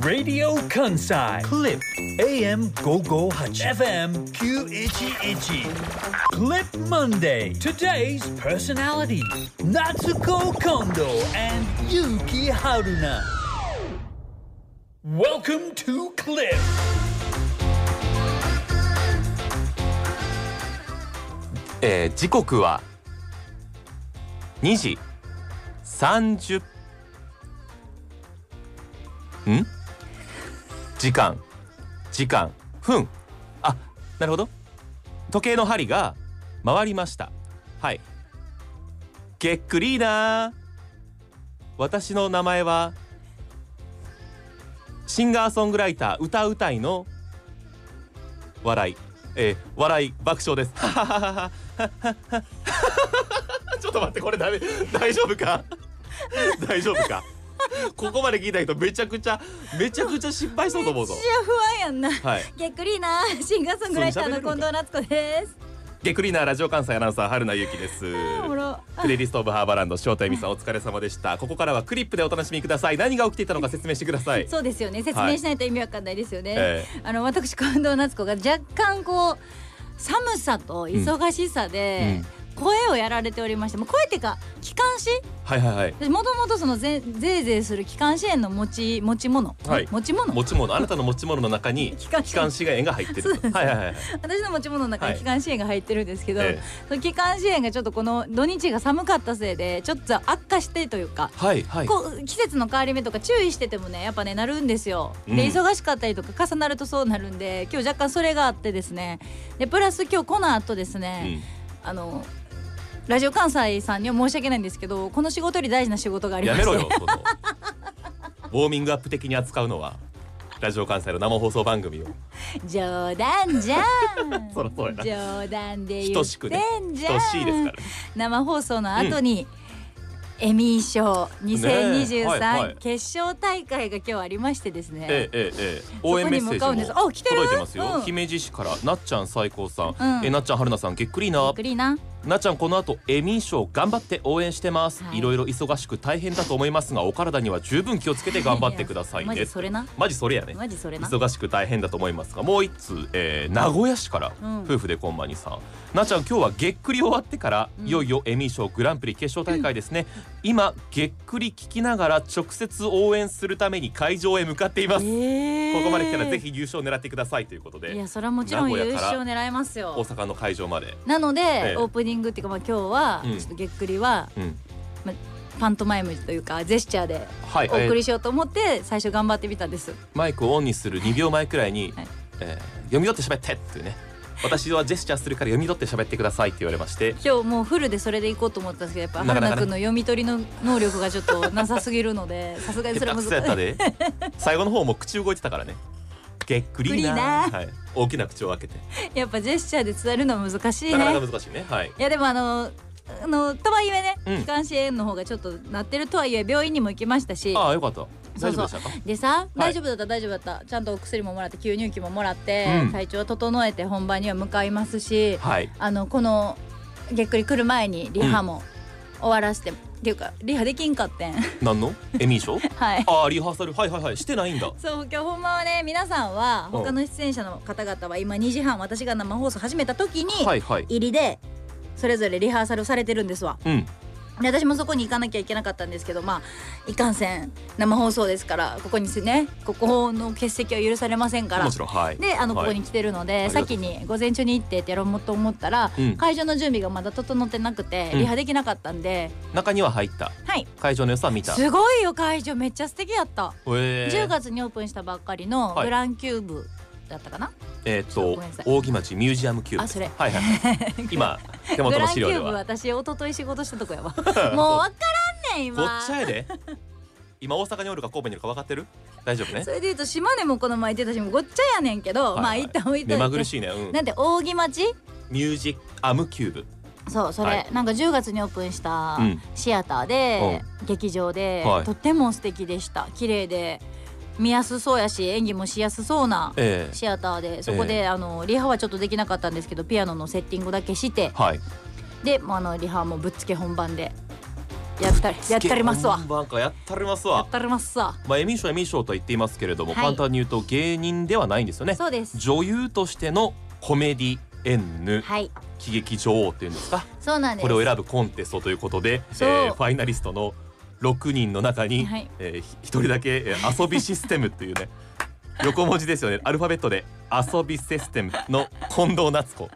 Radio Kansai Clip AM 558 FM 911 Clip Monday Today's personality Natsuko Kondo and Yuki Haruna Welcome to Clip えー時刻は2時30ん時間時間分。あなるほど。時計の針が回りました。はい。げっくりーなー。私の名前はシンガーソングライター歌うたいの笑い。えー、笑い爆笑です。ちょっと待ってこれダメ。大丈夫か？大丈夫か？ここまで聞いた人めちゃくちゃめちゃくちゃ失敗そうと思うぞ。めっちゃ不安やんな。はい。げっくりーなシンガーソングライターの近藤夏子です。ゲクリーナーラジオ関西アナウンサー春名由紀です。プレイリストオブハーバーランド翔太恵美さんお疲れ様でしたここからはクリップでお楽しみください。何が起きていたのか説明してください。そうですよね。説明しないと意味わかんないですよね。えあの私近藤夏子が若干こう寒さと忙しさで声をやられておりまして、もう声っていうか気管支はいはいはい。もともとそのぜぜいぜいする気管支炎の持ち持ち物、はい。持ち物？持ち物。あなたの持ち物の中に気管支炎が入ってるはいはいはい私の持ち物の中はい。に気管支炎が入ってるんですけど、えその気管支炎がちょっとこの土日が寒かったせいでちょっと悪化してというかはいはい。こう季節の変わり目とか注意しててもねやっぱねなるんですよ。で、うん。忙しかったりとか重なるとそうなるんで今日若干それがあってですね。でプラス今日この後ですうね、ん。あのラジオ関西さんには申し訳ないんですけどこの仕事より大事な仕事がありまやめろよその。ウォーミングアップ的に扱うのはラジオ関西の生放送番組を。冗談じゃん。そらそうやな。冗談で言っ等しくねてんじゃん。等しいですからね。生放送の後に、エミー賞2023、ねえ。はいはい。決勝大会が今日ありましてですね、ええええええ。応援メッセそこに向かうんージもですあ来てる？届いてますよ、うん。姫路市からなっちゃん最高さん、うん。えなっちゃん春菜さんげっくりゆな。っくりななっちゃんこの後エミー賞頑張って応援してます、はい。い、ろいろ忙しく大変だと思いますがお体には十分気をつけて頑張ってくださいマねジそれな？マジそれやね。マジそれな？忙しく大変だと思いますがもう一通、えー名古屋市から、うん。夫婦でこんまにさん。なっちゃん今日はげっくり終わってから、うん。いよいよエミー賞グランプリ決勝大会ですね、今げっくり聞きながら直接応援するために会場へ向かっています、ここまで来たらぜひ優勝狙ってくださいということいでやそれはもちろん優勝狙います大よ阪の会場まで、なので、ええ。オープニングっていうかまあ今日は、うん。ちょっとげっくりはうん、パントマイムというかジェスチャーではい、お送えーりしようと思って最初頑張ってみたんです。マイクをオンにする2秒前くらいに、はい。えー読み取って喋ってっていうね。私はジェスチャーするから読み取って喋ってくださいって言われまして。今日もうフルでそれでいこうと思ったんですけどやっぱなかなかね。春菜くんの読み取りの能力がちょっとなさすぎるのでさすがにそれは下手くそやった難しいで。最後の方も口動いてたからねげっくりー。なはい、大きな口を開けて。やっぱジェスチャーで伝えるのは難しいね。なかなか難しいね。はい。いやでもあのあのとはいえね、うん。気管支炎の方がちょっとなってるとはいえ病院にも行きましたし。ああよかった。大丈夫でしたか？でさ、大丈夫だった大丈夫だった。ちゃんとお薬ももらって吸入器ももらって、うん。体調を整えて本番には向かいますしはいあのこのげっくり来る前にリハも終わらせて、っていうかリハできんかってん。何の？エミー賞 はい。ああリハーサル。はいはいはい。してないんだ。そう今日ほんまはね皆さんはうん他の出演者の方々は今2時半私が生放送始めた時にはいはい。入りでそれぞれリハーサルされてるんですわ。うん。で私もそこに行かなきゃいけなかったんですけどまあいかんせん生放送ですからここにすねここの欠席は許されませんから。もちろんはい。であのこはい。こに来てるので、先に午前中に行ってってやろうと思ったら、うん。会場の準備がまだ整ってなくて、うん。リハできなかったんで。中には入った。はい。会場の良さは見た。すごいよ会場。めっちゃ素敵やった、え。ー10月にオープンしたばっかりのはい。グランキューブだったかな、えーっとごめんなさい。扇町ミュージアムキューブ。あそれ。はいはい 今手元のグランキュ資料ではーブ私一昨日仕事したとこやわ。もうわからんねんご今っちゃやで。今大阪におるか神戸にいるか分かってる？大丈夫ね？それで言うと島根もこの前行ってたしごっちゃやねんけど、はいはい。まあ一旦置いといて。目まぐるしいね。うん。なんで扇町？ミュージックアムキューブ。そうそれ、はい。なんか10月にオープンしたうん。シアターで、劇場で、はい。とっても素敵でした。綺麗で見やすそうやし演技もしやすそうなええ。シアターでそこで、あのリハはちょっとできなかったんですけどピアノのセッティングだけしてはい。でもうあのリハもぶっつけ本番でやったりやったりますわ。本番かやったりますわ。やったりますわ。まあエミー賞エミー賞とは言っていますけれども、はい。簡単に言うと芸人ではないんですよね。そうです。女優としてのコメディエンヌはい。喜劇女王っていうんですか？そうなんです。これを選ぶコンテストということで、えーファイナリストの6人の中に、はい。えーひ一人だけ、えー遊びシステムっていうね 横文字ですよね。アルファベットで遊びシステムの近藤夏子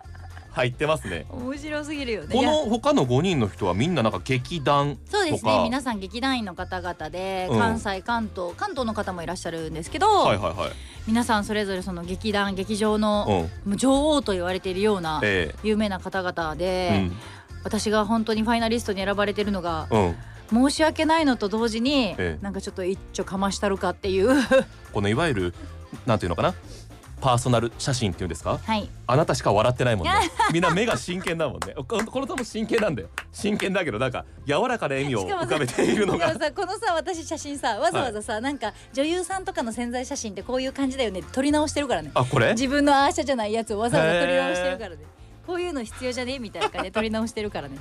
入ってますね。面白すぎるよね。この他の5人の人はみんななんか劇団そうですね。皆さん劇団員の方々でうん。関西関東関東の方もいらっしゃるんですけど、はいはいはい。皆さんそれぞれその劇団劇場のう女王と言われているようなえ有名な方々えで、私が本当にファイナリストに選ばれてるのがうんうん申し訳ないのと同時に、ええ。なんかちょっと一丁かましたるかっていう。このいわゆるなんていうのかな？パーソナル写真っていうんですか？はい。あなたしか笑ってないもんね。みんな目が真剣だもんね。ここの人も真剣なんだよ。真剣だけどなんか柔らかな笑みを浮かべているのが。さこのさ私写真さわざわざさ、なんか女優さんとかの潜在写真ってこういう感じだよね。撮り直してるからね。あこれ？自分のアーシャじゃないやつをわざわざ撮り直してるからね。こういうの必要じゃね？みたいな感じで撮り直してるからね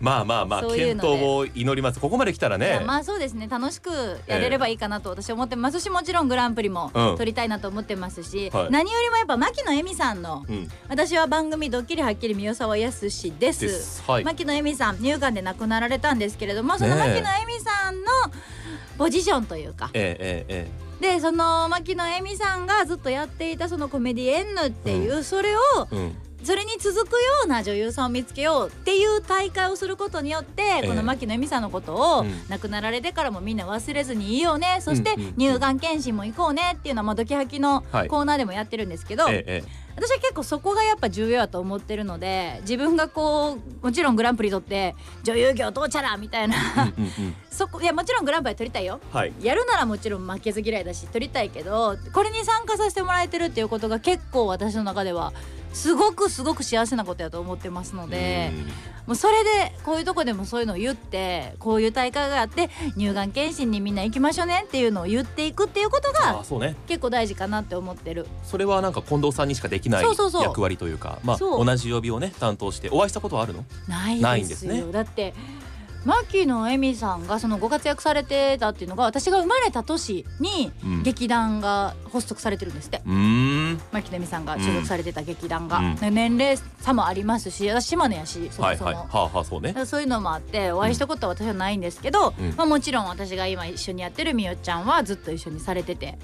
まあまあまあ検そういうので。討を祈ります。ここまで来たらいやねまあそうですね。楽しくやれればいいかなと私は思ってます。しもちろんグランプリもうん。取りたいなと思ってますし、はい。何よりもやっぱ牧野恵美さんのうん。私は番組「ドッキリはっきり宮沢康です」です。はい。牧野恵美さん乳がんで亡くなられたんですけれどもその牧野恵美さんのポジションというか。えええええでその牧野恵美さんがずっとやっていたそのコメディエンヌっていう、それをえうんそれに続くような女優さんを見つけようっていう大会をすることによって、ええ。この牧野恵美さんのことを、うん。亡くなられてからもみんな忘れずにいようね。そして乳がん検診も行こうねっていうのは、まあ、ドキハキのはい。コーナーでもやってるんですけど、私は結構そこがやっぱ重要だと思ってるので自分がこうもちろんグランプリ取って女優業どうちゃらみたいな。そこいやもちろんグランプリは取りたいよ。はい。やるならもちろん負けず嫌いだし取りたいけどこれに参加させてもらえてるっていうことが結構私の中ではすごくすごく幸せなことやと思ってますのでもうそれでこういうとこでもそういうのを言ってこういう大会があって乳がん検診にみんな行きましょうねっていうのを言っていくっていうことが結構大事かなって思ってる。それはなんか近藤さんにしかできない役割というかまあ同じ曜日をね担当してお会いしたことはあるの？ないんですすね。だって牧野恵美さんがそのご活躍されてたっていうのが私が生まれた年にうん。劇団が発足されてるんですって、うーん。牧野恵美さんが所属されてた劇団が、うん。で年齢差もありますし私島根やしそもそも、はいはい。はあはあそうね。そういうのもあってお会いしたことは私はないんですけど、うん。まあ、もちろん私が今一緒にやってるみよちゃんはずっと一緒にされてて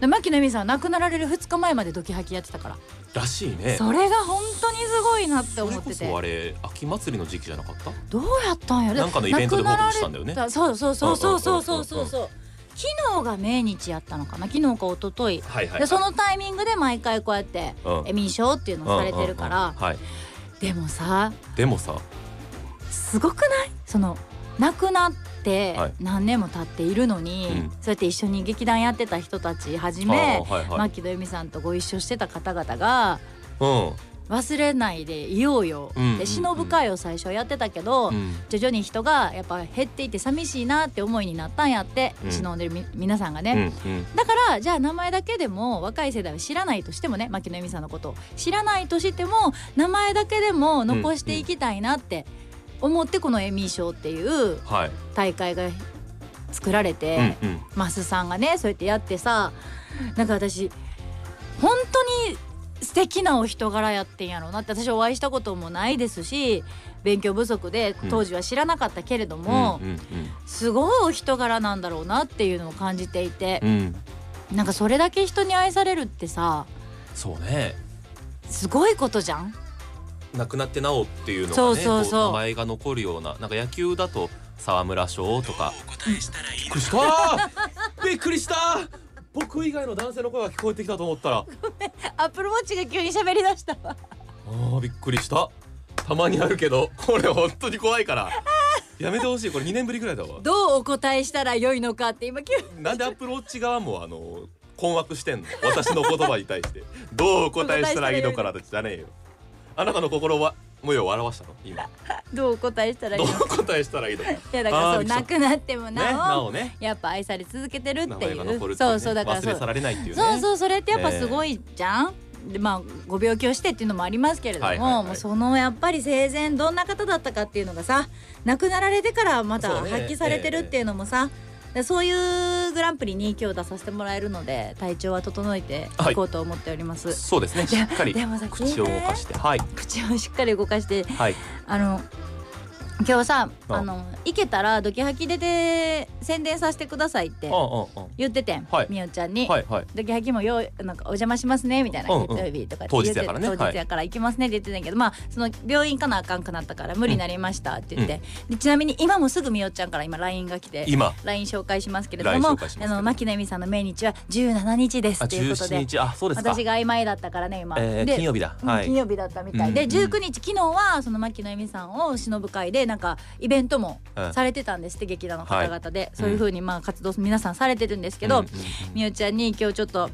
で牧野恵美さんは亡くなられる2日前までドキハキやってたから、らしいね。それが本当にすごいなって思ってて。そあれ秋祭りの時期じゃなかった？どうやったんやろ？なんかのイベントで報告したんだよね。そうそうそうそうそうそうそう。昨日が命日やったのかな？昨日か一昨日。はいはいでそのタイミングで毎回こうやってうん。エミー賞っていうのをされてるから、でもさでもさ？すごくない？その亡くなってはい。何年も経っているのに、うん。そうやって一緒に劇団やってた人たちはじあめーはいはい。牧野由美さんとご一緒してた方々がうん。忘れないでいようよ、うん。うんうんで忍ぶ会を最初やってたけど、うん。徐々に人がやっぱ減っていって寂しいなって思いになったんやって、うん。忍んでるみ皆さんがうね、んうん。だからじゃあ名前だけでも若い世代は知らないとしてもね牧野由美さんのことを知らないとしても名前だけでも残していきたいなって思ってこのエミー賞っていうはい。大会が作られて、うんうん。マスさんがねそうやってやってさなんか私本当に素敵なお人柄やってんやろうなって私お会いしたこともないですし勉強不足でうん。当時は知らなかったけれども、うんうんすごいお人柄なんだろうなっていうのを感じていてう、ん。なんかそれだけ人に愛されるってさそうね。すごいことじゃん？亡くなってなおっていうのがねそうそうそう。こ名前が残るようななんか野球だと沢村賞とか。びっくりしたびっくりした。僕以外の男性の声が聞こえてきたと思ったら。アップルウォッチが急に喋りだしたわ。あーびっくりした。たまにあるけどこれ本当に怖いから。やめてほしい。これ2年ぶりぐらいだわ。どうお答えしたらよいのかって今急に。なんでアップルウォッチ側もあの困惑してんの？私の言葉に対して。どうお答えしたらいいのかなってじゃねえよあなたの心は模様を表したの？今。どうお答えしたらいいどうのか答えしたらいいのか。いやだからそうくりした亡くなってもねなお,、なおね。やっぱ愛され続けてるってい名前が残るうっていね。そうそうだからそう忘れ去られないっていうね。そうそうそれってやっぱすごいじゃん、でまあご病気をしてっていうのもありますけれども,、はいはいはい。もうそのやっぱり生前どんな方だったかっていうのがさ亡くなられてからまたそうね。発揮されてるっていうのもさ、でそういうグランプリに今日出させてもらえるので体調は整えていこうと思っております、そうですね。しっかり口を動かして。はい。口をしっかり動かしてはい。あの今日さあ。あの行けたらドキハキ出て宣伝させてくださいって言っててみおちゃんに、はいはい。ドキハキもようなんかお邪魔しますねみたいな月曜日とかって当言って日やからね。当日やから行きますねって言ってたんやけど、まあその病院行かなあかんくなったから無理になりましたって言って、でちなみに今もすぐみおちゃんから今 LINE が来て今。LINE 紹介しますけれどもあの牧野恵美さんの命日は17日ですあっていうこと17で日。あそうですか。私が曖昧だったからね今、金曜日だ。金曜日だったみたい。で、うんうん19日昨日はその牧野恵美さんを忍ぶ会でなんかイベントもうんされてたんですって劇団の方々で、そういううん。風にまあ活動皆さんされてるんですけど、みおちゃんに今日ちょっと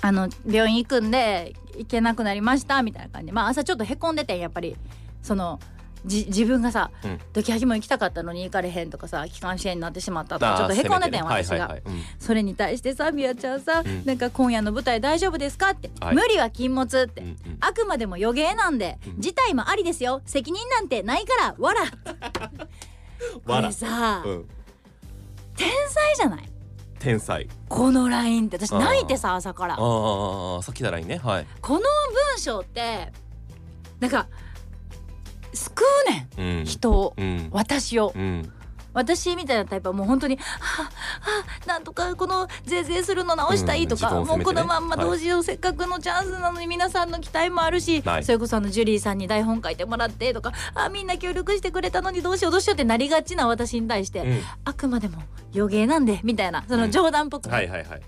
あの病院行くんで行けなくなりましたみたいな感じで。まあ朝ちょっとへこんでてんやっぱり。そのじ自分がさ、うん。ドキハキも行きたかったのに行かれへんとかさ気管支炎になってしまったとかちょっとへこんでてんね。私が。はいはいはい。うん。それに対してさみやちゃんさ、うん。なんか今夜の舞台大丈夫ですかって、はい。無理は禁物って、うんうん。あくまでも予言なんで、うん。事態もありですよ。責任なんてないからわら これさ、うん。天才じゃない？天才。このラインって。私泣いてさ朝から。あーあーさっきならいいね。はい。この文章ってなんか救うねうん。ん人を。うん。私を。うん。私みたいなタイプはもう本当に「はあはあなんとかこのぜいぜいするの直したい」とか、うんね。もうこのまんまはい。どうしよう、せっかくのチャンスなのに皆さんの期待もあるし、はい。それこそあのジュリーさんに台本書いてもらってとか「あみんな協力してくれたのにどうしようどうしよう」ってなりがちな私に対して、うん。あくまでも予言なんでみたいなその冗談っぽくね、はいはいはい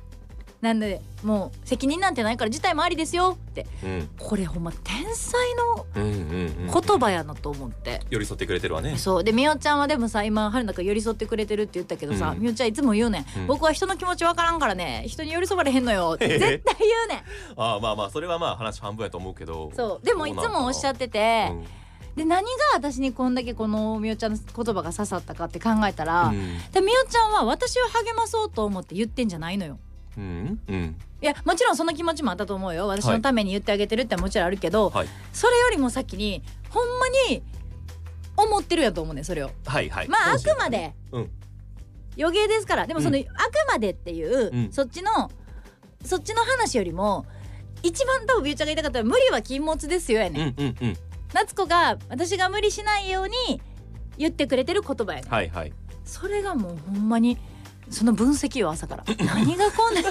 なんでもう責任なんてないから事態もありですよって。うん。これほんま天才の言葉やなと思って。寄り添ってくれてるわね。そう。でみおちゃんはでもさ今春菜が寄り添ってくれてるって言ったけどさ、うん。みおちゃんいつも言うねん、うん。僕は人の気持ちわからんからね。人に寄り添われへんのよ。っ て絶対言うねん。ああまあまあそれはまあ話半分やと思うけど。そう。でもいつもおっしゃってて、うん。で何が私にこんだけこのみおちゃんの言葉が刺さったかって考えたら、うん。でみおちゃんは私を励まそうと思って言ってんじゃないのようんうん。いやもちろんその気持ちもあったと思うよ。私のために言ってあげてるってもちろんあるけど、はい。それよりも先にほんまに思ってるやと思うねんそれを。はいはい。まああくまで。うん。予言ですから。でもその、うん。あくまでっていう、うん。そっちのそっちの話よりも一番多分ビューちゃんが言いたかったら無理は禁物ですよやね、ん、うんうんうん。夏子が私が無理しないように言ってくれてる言葉やね、ん、はいはい。それがもうほんまにその分析よ朝から。何がこんな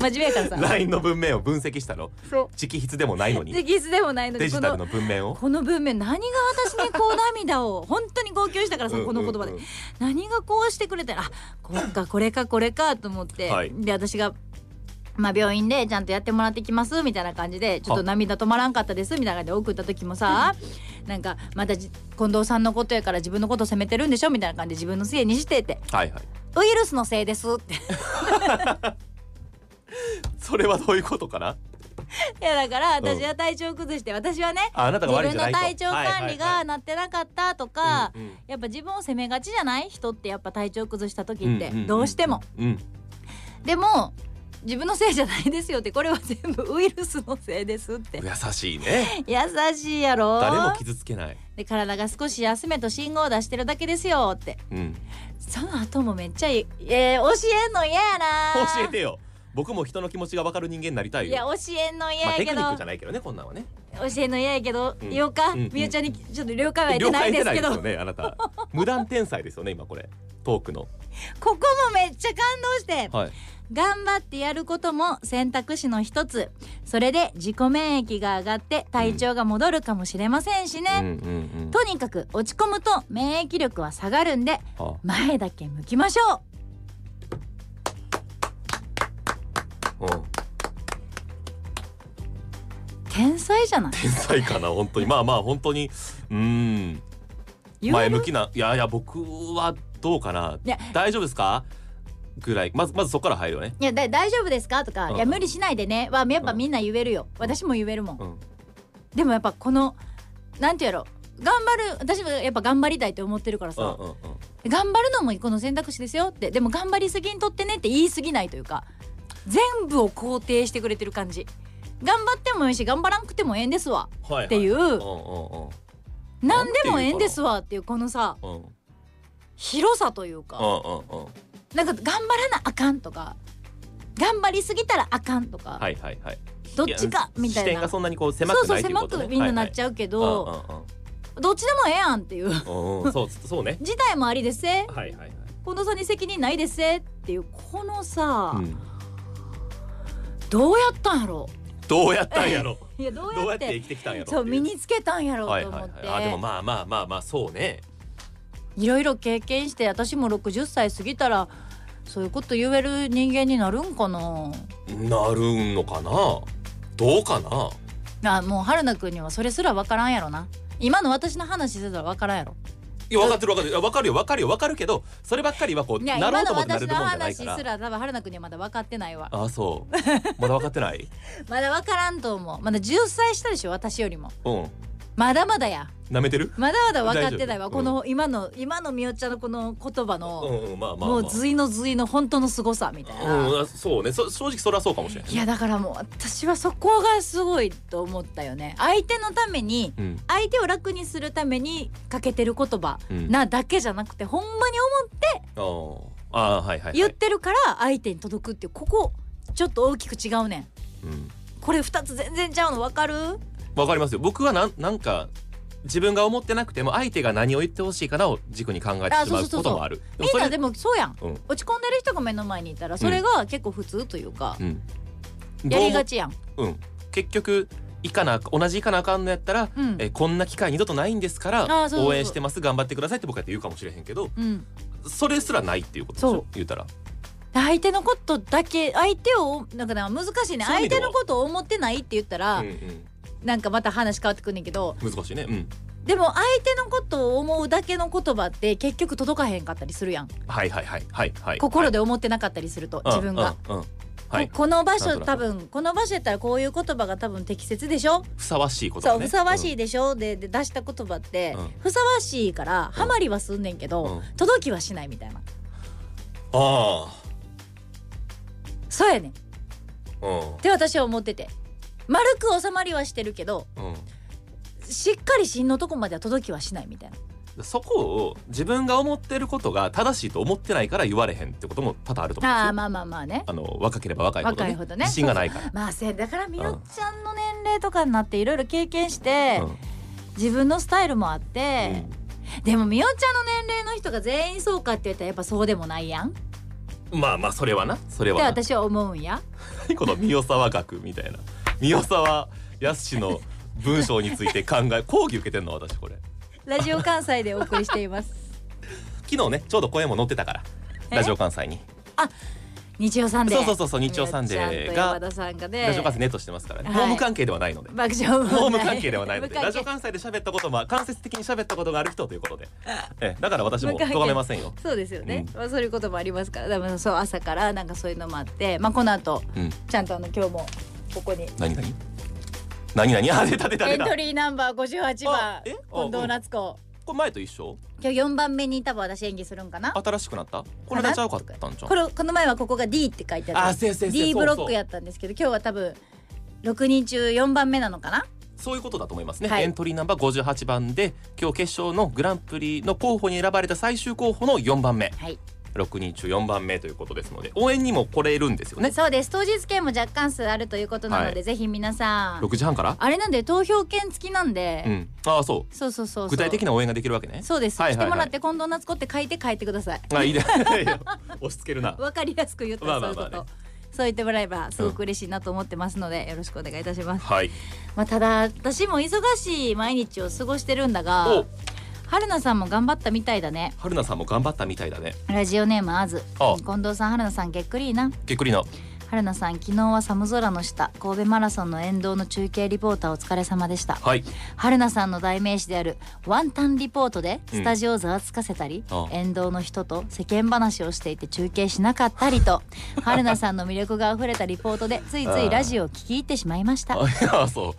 真面目やからさ。LINE の文面を分析したのそう。直筆でもないのに。でキスでもないのにこのデジタルの文面を？この文面何が私にこう涙を本当に号泣したからさこの言葉でうん。うんうん何がこうしてくれてあこっかこれかこれかと思って、はい。で私が。まあ病院でちゃんとやってもらってきますみたいな感じでちょっと涙止まらんかったですみたいな感じで送った時もさなんかまたじ近藤さんのことやから自分のこと責めてるんでしょみたいな感じで自分のせいにしてって。はいはい。ウイルスのせいですって。それはどういうことかな？いやだから私は体調崩して私はねああなたが自分の体調管理がなってなかったとかうんうん。やっぱ自分を責めがちじゃない人ってやっぱ体調崩した時ってうんうんうん。どうしても。うん。でも自分のせいじゃないですよってこれは全部ウイルスのせいですって。優しいね。優しいやろ？誰も傷つけない。で体が少し休めと信号を出してるだけですよって。うん。その後もめっちゃいいえー、教えんの嫌やな。教えてよ。僕も人の気持ちが分かる人間になりたいいやよ教えんの嫌まあテクやけど、ニックじゃないけどねこんなんはね。教えんの嫌やけど、うん。言おうか、みゆちゃんにちょっと了解は得て了ないですけどねあなた。無断天才ですよね今これ。トークの。ここもめっちゃ感動して。はい頑張ってやることも選択肢の一つ。それで自己免疫が上がって体調が戻るかもしれませんしね、うんうんうんとにかく落ち込むと免疫力は下がるんであ。前だけ向きましょう。うん。天才じゃない？天才かな本当に。まあまあ本当に。うーん前向きないやいや僕はどうかな。大丈夫ですか？ぐらい。まずまずそこから入るよね。いやだ大丈夫ですか？とか、うん。いや無理しないでね。はやっぱみんな言えるよ、私も言えるもん、うん。でもやっぱこのなんてやろ。頑張る私もやっぱ頑張りたいと思ってるからさ、うんうんうん。頑張るのも一個の選択肢ですよって。でも頑張りすぎにとってねって言い過ぎないというか全部を肯定してくれてる感じ。頑張ってもいいし頑張らんくてもええんですわ。はいっていう。うん何でもええんですわっていうこのさうんうん。広さというか。うんうんうんなんか頑張らなあかんとか頑張りすぎたらあかんとか、はいはいはい。どっちかみたいな。視点がそんなにこう狭そうそうくないとい。う狭くみんななっゃちゃうけうど、どっちでもええやんっていう。そうそうね。事態もありですせ。はいはいはい。近藤さんに責任ないですせっていうこのさ、うん。どうやったんやろ？どうやったんやろ？いやどうやってて生きてきたんやろそうってい身につけたんやろうはいはいはい。と思って、あでもまあまあまあまあそうねいろいろ経験して私も60歳過ぎたらそういうこと言える人間になるんかな？なるのかな？どうかな？あもう春菜くんにはそれすら分からんやろな。今の私の話してたら分からんやろ。いや分かってる分かってる。分かるよ分かるよ分かるけどそればっかりはこうなろうと今の思ってなれるもんじゃない私の話からすら多分春菜くんにはまだ分かってないわ。あそう。まだ分かってない？まだ分からんと思う。まだ10歳下でしょ私よりも。うんまだまだや。舐めてる？まだまだ分かってないわこの今の今のみおちゃんのこの言葉うの、ん。うん。まあまあまあ。もう随の随の本当の凄さみたいな、うん。あそうね。そ正直それはそうかもしれないいやだからもう私はそこがすごいと思ったよね。相手のためにうん。相手を楽にするためにかけてる言葉うん。なだけじゃなくてほんまに思ってあはいはいはい。言ってるから相手に届くっていうここちょっと大きく違うねん。うん。これ二つ全然ちゃうの分かる？わかりますよ。僕はなんなんか自分が思ってなくても相手が何を言ってほしいかなを軸に考えてあしまうこともある。みんなでもそうやん。うん。落ち込んでる人が目の前にいたらそれが結構普通というか、うん。やりがちやん。うん。結局行かな同じ行かなあかんのやったら、うん。えこんな機会二度とないんですから応援してます頑張ってくださいって僕は言うかもしれへんけどうん。それすらないっていうことでしょ言うたら。相手のことだけ相手をなんかな難しいね。相手のことを思ってないって言ったら、うんうんなんかまた話変わってくんねんけど難しいね。うん。でも相手のことを思うだけの言葉って結局届かへんかったりするやん。はいはいはい。はいはい。心で思ってなかったりすると、自分が、うん。うん。うんはい。ここの場所なんとなく。多分この場所やったらこういう言葉が多分適切でしょ、ふさわしいことそうねふさわしいいでしょ、でで出した言葉って、うん。ふさわしいからハマりはすんねんけど、うん。届きはしないみたいな。あそうやねん。っあうん。て私は思ってて丸く収まりはしてるけどうんしっかり芯のとこまでは届きはしないみたいな。そこを自分が思ってることが正しいと思ってないから言われへんってことも多々あると思うんですよ。あーまあまあまあね。あの若ければ若いほど,、若いほどね。自信がないから。まあせやだからみおちゃんの年齢とかになっていろいろ経験して、自分のスタイルもあって、でもみおちゃんの年齢の人が全員そうかって言ったらやっぱそうでもないやん。まあまあそれはな。それてはな。私は思うんや。この三沢学みたいな三沢康の文章について考え講義受けてんの私これ。ラジオ関西でお送りしています。昨日ねちょうど声も載ってたからえ？ラジオ関西に。日曜サンデー。そうそうそうそう日曜サンデーがみおちゃんと山田さんがね。ラジオ関西ネットしてますからね、はい。ホーム関係ではないので。爆笑ホーム関係ではないので。ラジオ関西で喋ったことも間接的に喋ったことがある人ということで、ええだから私も咎めませんよ。そうですよね、うまあそういうこともありますから。でもそう朝からなんかそういうのもあって。まあこの後うん。ちゃんとあの今日もここに。何何？何何？あ出た出た出た。エントリーナンバー58番あえ？あ近藤夏子。これ前と一緒？今日4番目に多分私演技するんかな。新しくなった？これ出ちゃうかったんじゃん。これこの前はここが D って書いてあるあせいせ D ブロックやったんですけど今日は多分6人中4番目なのかな。そういうことだと思いますね、はい。エントリーナンバー58番で今日決勝のグランプリの候補に選ばれた最終候補の4番目。はい6人中4番目ということですので応援にも来れるんですよね。そうです。当日券も若干数あるということなので、はい。ぜひ皆さん。6時半から？あれなんで投票券付きなんで、うん。ああそう。そうそうそうそう。具体的な応援ができるわけね。そうです、はいはいはい。来てもらって近藤夏子って書いて帰ってください。あいいね。押し付けるな。わかりやすく言ったらそういうこと、まあまあまあそう言ってもらえばすごく嬉しいなと思ってますので、よろしくお願いいたします。はい。まあただ私も忙しい毎日を過ごしてるんだがお春菜さんも頑張ったみたいだね。春菜さんも頑張ったみたいだね。ラジオネームあずあ近藤さん春菜さんげっくりいいな。げっくりな春菜さん昨日は寒空の下神戸マラソンの沿道の中継リポーターお疲れ様でした。はい。春菜さんの代名詞であるワンタンリポートでうん。スタジオをざわつかせたり、ああ。沿道の人と世間話をしていて中継しなかったりと 春菜さんの魅力があふれたリポートでついついラジオを聞き入ってしまいました。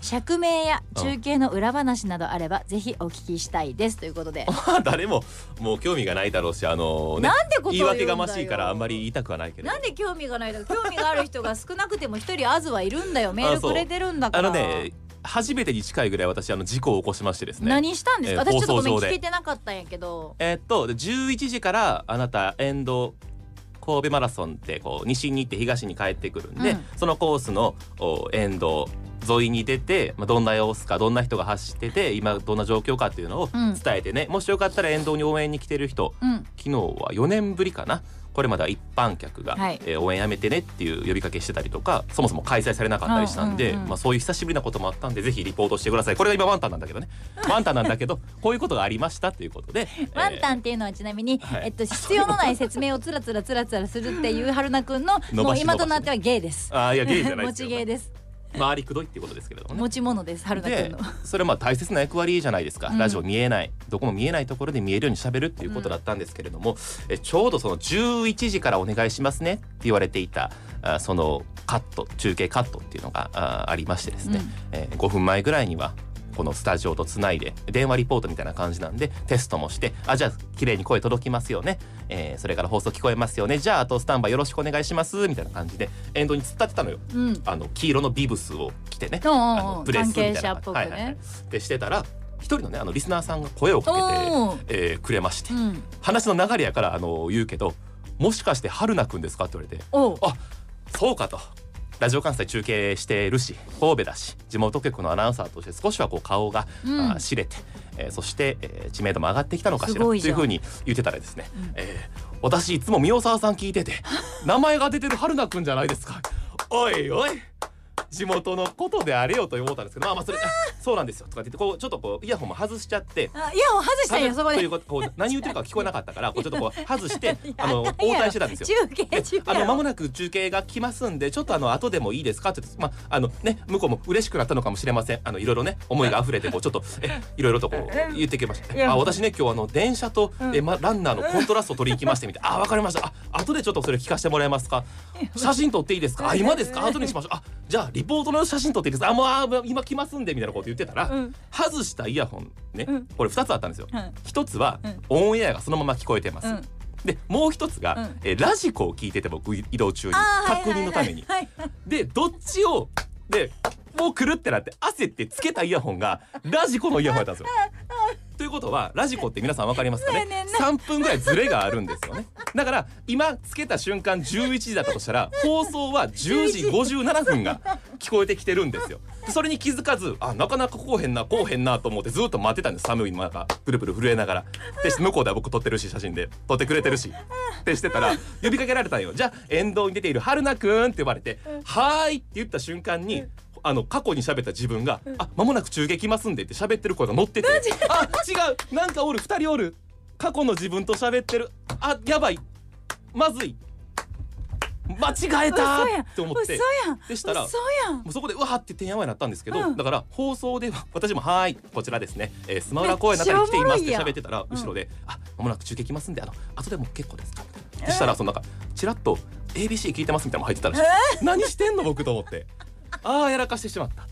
釈明や中継の裏話などあればぜひお聞きしたいですということで。誰ももう興味がないだろうしあのねなんでこ言い訳がましいからあんまり言いたくはないけれど。なんで興味がないの興味があるる人が少なくても一人あずはいるんだよ。メールくれてるんだかあらのね初めてに近いぐらい私あの事故を起こしましてですね。何したんですか、えー私ちょっとごめん聞けてなかったんやけど。えーっとで11時からあなたエンド神戸マラソンってこう西に行って東に帰ってくるんで、うん。そのコースのおエンド沿いに出て、まあ、どんな様子かどんな人が走ってて今どんな状況かっていうのをうん。伝えてね、もしよかったら沿道に応援に来てる人。うん。昨日は4年ぶりかなこれまでは一般客が、はい。えー応援やめてねっていう呼びかけしてたりとかそもそも開催されなかったりしたんで、うんうんうんまあ、そういう久しぶりなこともあったんでぜひリポートしてください。これが今ワンタンなんだけどね。ワンタンなんだけどこういうことがありましたということで ワンタンンっていうのはちなみに、はいえっと必要のない説明をつらつらつらつらするっていう春菜くんのもう今となってはゲイです。あーいやゲイじゃない持ですよ、ちゲイです。回りくどいっていうことですけれどもね。持ち物です春菜くんでの。それはまあ大切な役割じゃないですか、うん。ラジオ見えない。どこも見えないところで見えるようにしゃべるっていうことだったんですけれども、えちょうどその11時からお願いしますねって言われていたあそのカット中継カットっていうのがあありましてですね、えー5分前ぐらいにはこのスタジオとつないで電話リポートみたいな感じなんでテストもしてあじゃあ綺麗に声届きますよね、えーそれから放送聞こえますよね。じゃああとスタンバイよろしくお願いします。みたいな感じでエンドに突っ立ってたのよ。うん。うん。あの黄色のビブスを着てね。うんう。んうんあのプレスみたいな。関係者っぽくね。はいはいはい。でしてたら一人のねあのリスナーさんが声をかけて、えーくれまして、うん。話の流れやからあの言うけどもしかして春菜くんですか？って言われて。あそうかとラジオ関西中継してるし神戸だし地元局のアナウンサーとして少しはこう顔が、うん。あ知れて、えーそして、えー知名度も上がってきたのかしらというふうに言ってたらですね、うん。えー私いつも宮沢さん聞いてて 名前が出てる春菜くんじゃないですか。おいおい地元のことであれよと思ったんですけどまあまあそれあそうなんですよとかって言ってこうちょっとこうイヤホンも外しちゃってあイヤホン外したんやそこで。という。ことこう何言ってるか聞こえなかったからこうちょっとこう 外してあの応対してたんですよ。中継中あの間もななく中継が来ますんでちょっとあの後でもいいですかって言ってまああのね向こうも嬉しくなったのかもしれません。あのいろいろね思いが溢れてこうちょっとえいろいろとこう 言ってきました。あ私ね今日あの電車とうん。えまランナーのコントラスト取りに行きましてみたいな。あわかりました。あ後でちょっとそれ聞かせてもらえますか？写真撮っていいですか？あ今ですか？後にしましょう。あじゃあリポートの写真撮っていいですかあもうあ今来ますんでみたいなこと言ってたら、うん。外したイヤホンね、うん。これ2つあったんですよ。うん。一つは、うん。オンエアがそのまま聞こえてます、うん。でもう一つが、うん。えーラジコを聞いてて僕移動中に確認のために、はいはい。はいでどっちをでもう来るってなって焦ってつけたイヤホンがラジコのイヤホンやったんですよ。ということはラジコって皆さんわかりますかね？そうやねんな3分ぐらいズレがあるんですよね。だから今つけた瞬間11時だったとしたら放送は10時57分が聞こえてきてるんですよ。でそれに気づかずあなかなかこうへんなこうへんなと思ってずっと待ってたんです。寒い中プルプル震えながら。で向こうでは僕撮ってるし写真で撮ってくれてるし。ってしてたら呼びかけられたんよ。じゃあ沿道に出ている春菜くんって呼ばれて「はーい」って言った瞬間にあの過去に喋った自分が「あ間もなく中継来ますんで」って喋ってる声が乗ってて「あ違う。なんかおる。2人おる。過去の自分と喋ってる。あやばい。まずい。間違えた!」って思って。でしたらもうそこでうわーっててんやわんになったんですけど、うん。だから放送では私も「はーいこちらですね、えー、スマウラ公園のあたりに来ています」って喋ってたら後ろで「あ間もなく中継来ますんであの後でも結構ですか」そしたらそのなんかチラッと ABC 聞いてますみたいなのも入ってたらしい、何してんの僕と思って ああやらかしてしまった。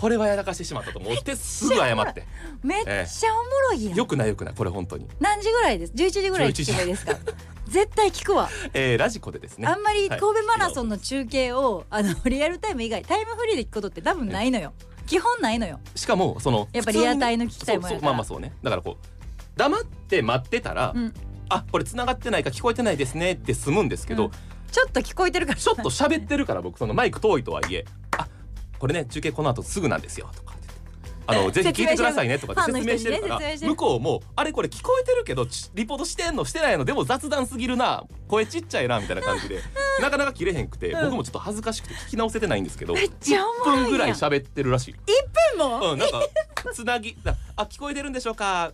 これはやらかしてしまったと思ってすぐ謝って。めっちゃおもろいやん、よくないよくないこれ本当に、何時ぐらいです？11時ぐらいに聞けばいいですか。絶対聞くわ、えー、ラジコでですね。あんまりはい。神戸マラソンの中継を、あのリアルタイム以外タイムフリーで聞くことって多分ないのよ。基本ないのよ。しかもそのやっぱリアタイの聞きたいもんまあまあそうね。だからこう黙って待ってたら、うん。あこれ繋がってないか聞こえてないですねって済むんですけど、うんちょっと聞こえてるから。ちょっと喋ってるから僕そのマイク遠いとはいえあこれね中継この後すぐなんですよ。とかあの ぜひ聞いてくださいね。とかって説明してるから向こうもあれこれ聞こえてるけどちリポートしてんのしてないのでも雑談すぎるな。声ちっちゃいなみたいな感じで。なかなか切れへんくてうん。僕もちょっと恥ずかしくて聞き直せてないんですけどめっちゃお1もろいやん。分ぐらい喋ってるらしい。でも、うん、なんかつなぎだあ聞こえてるんでしょうか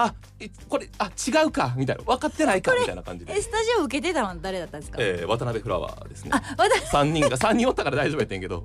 あいこれあ違うかみたいな。分かってないかみたいな感じで。え、スタジオ受けてたのは誰だったんですか、えー、渡辺フラワーですね。あ私三人が三人おったから大丈夫やってんけど。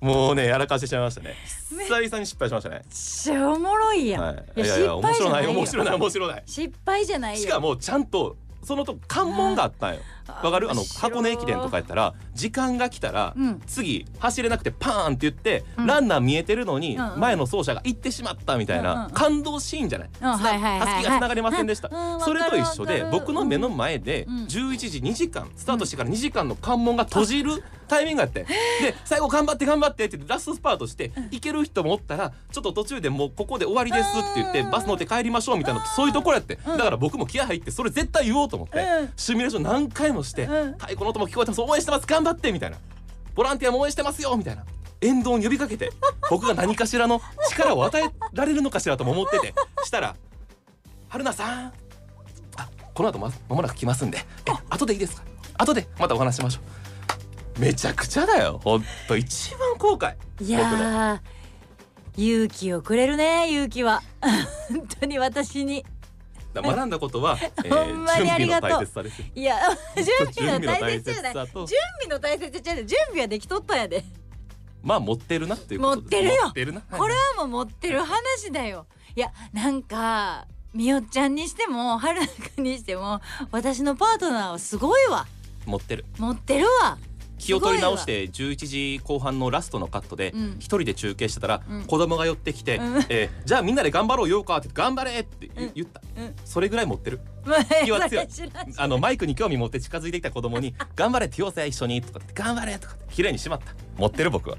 もうねやらかしてしまいましたね。め久々に失敗しましたね。めっちゃおもろいやん、はい。いやいや面白ない面白ない面白ない。失敗じゃないよ。しかもちゃんとそのと関門があったんよわかる？あの箱根駅伝とかやったら時間が来たら、うん。次走れなくてパーンって言って、うん。ランナー見えてるのに、前の走者が行ってしまったみたいな、感動シーンじゃない、たすきが繋がりませんでした、うんそれと一緒で僕の目の前でうん。11時2時間スタートしてから2時間の関門が閉じるタイミングがあってで最後頑張って頑張ってって言ってラストスパートして行ける人もおったらちょっと途中でもうここで終わりですって言ってうん。バス乗って帰りましょうみたいなそういうところやって。だから僕も気合入ってそれ絶対言おうと思ってうん。シミュレーション何回もしてうん太鼓の音も聞こえてます。応援してます。頑張ってみたいなボランティアも応援してますよみたいな。沿道に呼びかけて 僕が何かしらの力を与えられるのかしらとも思っててしたら「春菜さん。あこの後ままもなく来ますんで。え後でいいですか？後でまたお話ししましょう」めちゃくちゃだよ。ほんと一番後悔。いやー勇気をくれるね勇気は。本当に私に。だ学んだことは、えほんまにありがとう。準備の大切さです。よいや 準備の大切じゃない準備の大切さと。準備の大切じゃない。準備はできとったんやで。まあ持ってるなっていう持ってるよ。持ってるな。これはもう持ってる話だよ。いやなんかみよちゃんにしても春菜くんにしても私のパートナーはすごいわ。持ってる。持ってるわ気を取り直して11時後半のラストのカットでうん。一人で中継してたらうん。子供が寄ってきてうん「えーじゃあみんなで頑張ろうよか」って言って「頑張れ!」って言った。うん。それぐらい持ってる。まあ気は強い。あのマイクに興味持って近づいてきた子供に「頑張れって言おうぜ一緒に」とかって「頑張れ!」とかって綺麗にしまった。持ってる僕は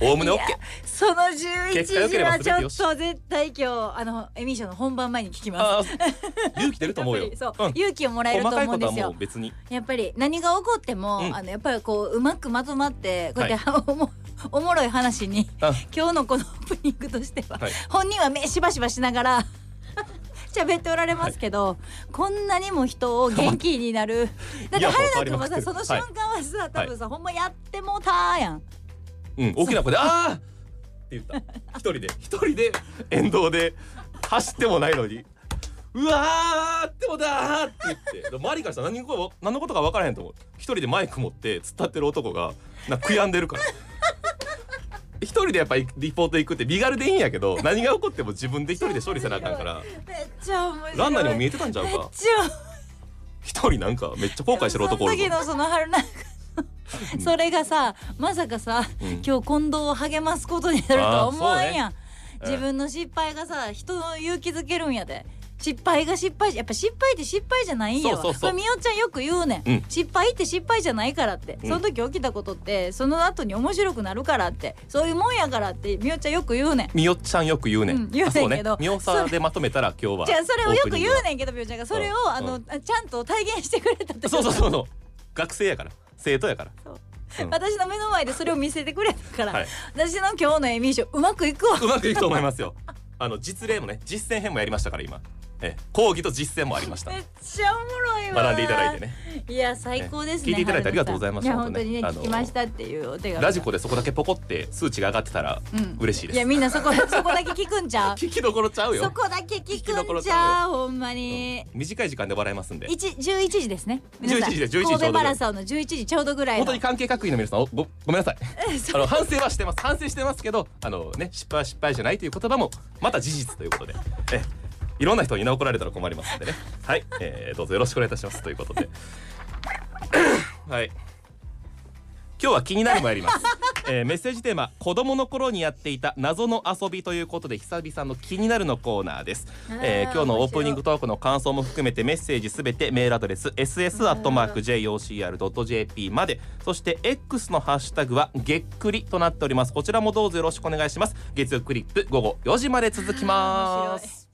おおむね OK その11結果良ければ時はちょっと絶対今日あのエミー賞の本番前に聞きます。勇気出ると思うよ。そう、う。ん。勇気をもらえると思うんですよ。別に。やっぱり何が起こっても、うん。あのやっぱりこううまくまとまってこうやって、おもおもろい話にあ今日のこのオープニングとしては、はい。本人は目しばしばしながら 喋っておられますけど、こんなにも人を元気になるだってい。や春菜君もさその瞬間はさ、多分さ、ほんまやってもうたやんうん。大きな声で「ああ!」って言った。一人で。一人で沿道で走ってもないのに「うわーってもだー!」って言って。で周りからしたら何のこと何のことか分からへんと思う。一人でマイク持って突っ立ってる男がなんか悔やんでるから。一人でやっぱりリポート行くって身軽でいいんやけど何が起こっても自分で一人で処理せなあかんから。めっちゃ面白い。ランナーにも見えてたんちゃうか。一人なんかめっちゃ後悔してる男おるぞ。その時のその春菜君それがさまさかさ、うん。今日近藤を励ますことになるとは思わんやん、ね。自分の失敗がさ人を勇気づけるんやで。失敗が失敗やっぱ失敗って失敗じゃないんやわ。みおちゃんよく言うねん、うん。失敗って失敗じゃないからって、うん。その時起きたことってその後に面白くなるからって。そういうもんやからってみおちゃんよく言うねん。みよっちゃんよく言うねん、うん言うねんけど。みおさでまとめたら今日はじゃあそれをよく言うんねんけどみおちゃんが。それを、うん。あの、ちゃんと体現してくれたってそうそうそうそう。学生やから生徒やから。う。ん。私の目の前でそれを見せてくれたから、はい。私の今日のエミー賞うまくいくわ。うまくいくと思いますよ。あの実例もね実践編もやりましたから今ええ講義と実践もありました。めっちゃおもろいわ。学んでいただいてね。いや最高ですね聞いていただいてありがとうございましたや本当にね聞きましたっていうお手紙ラジコでそこだけポコって数値が上がってたらうん。嬉しいです、いやみんなそこ そこだけ聞くんちゃう？聞きどころちゃうそよこだけ聞くんちゃうほんまに。短い時間で笑えますんで。一十一時ですね。皆さん。11時で11時ちょうど神戸マラソンの十一時ちょうどぐらいの。本当に関係各位の皆さんおごごめんなさい。あの反省はしてます。反省してますけどあのね失敗は失敗じゃないという言葉もまた事実ということで。えいろんな人に怒られたら困りますんでね。はい、えー、どうぞよろしくお願いいたします。ということで。はい。今日は気になるもやります、えーメッセージテーマ子供の頃にやっていた謎の遊びということで久々の気になるのコーナーです、えー今日のオープニングトークの感想も含めてメッセージすべてメールアドレス ss.jocr.jp まで。そして X のハッシュタグはげっくりとなっております。こちらもどうぞよろしくお願いします。月曜クリップ午後4時まで続きます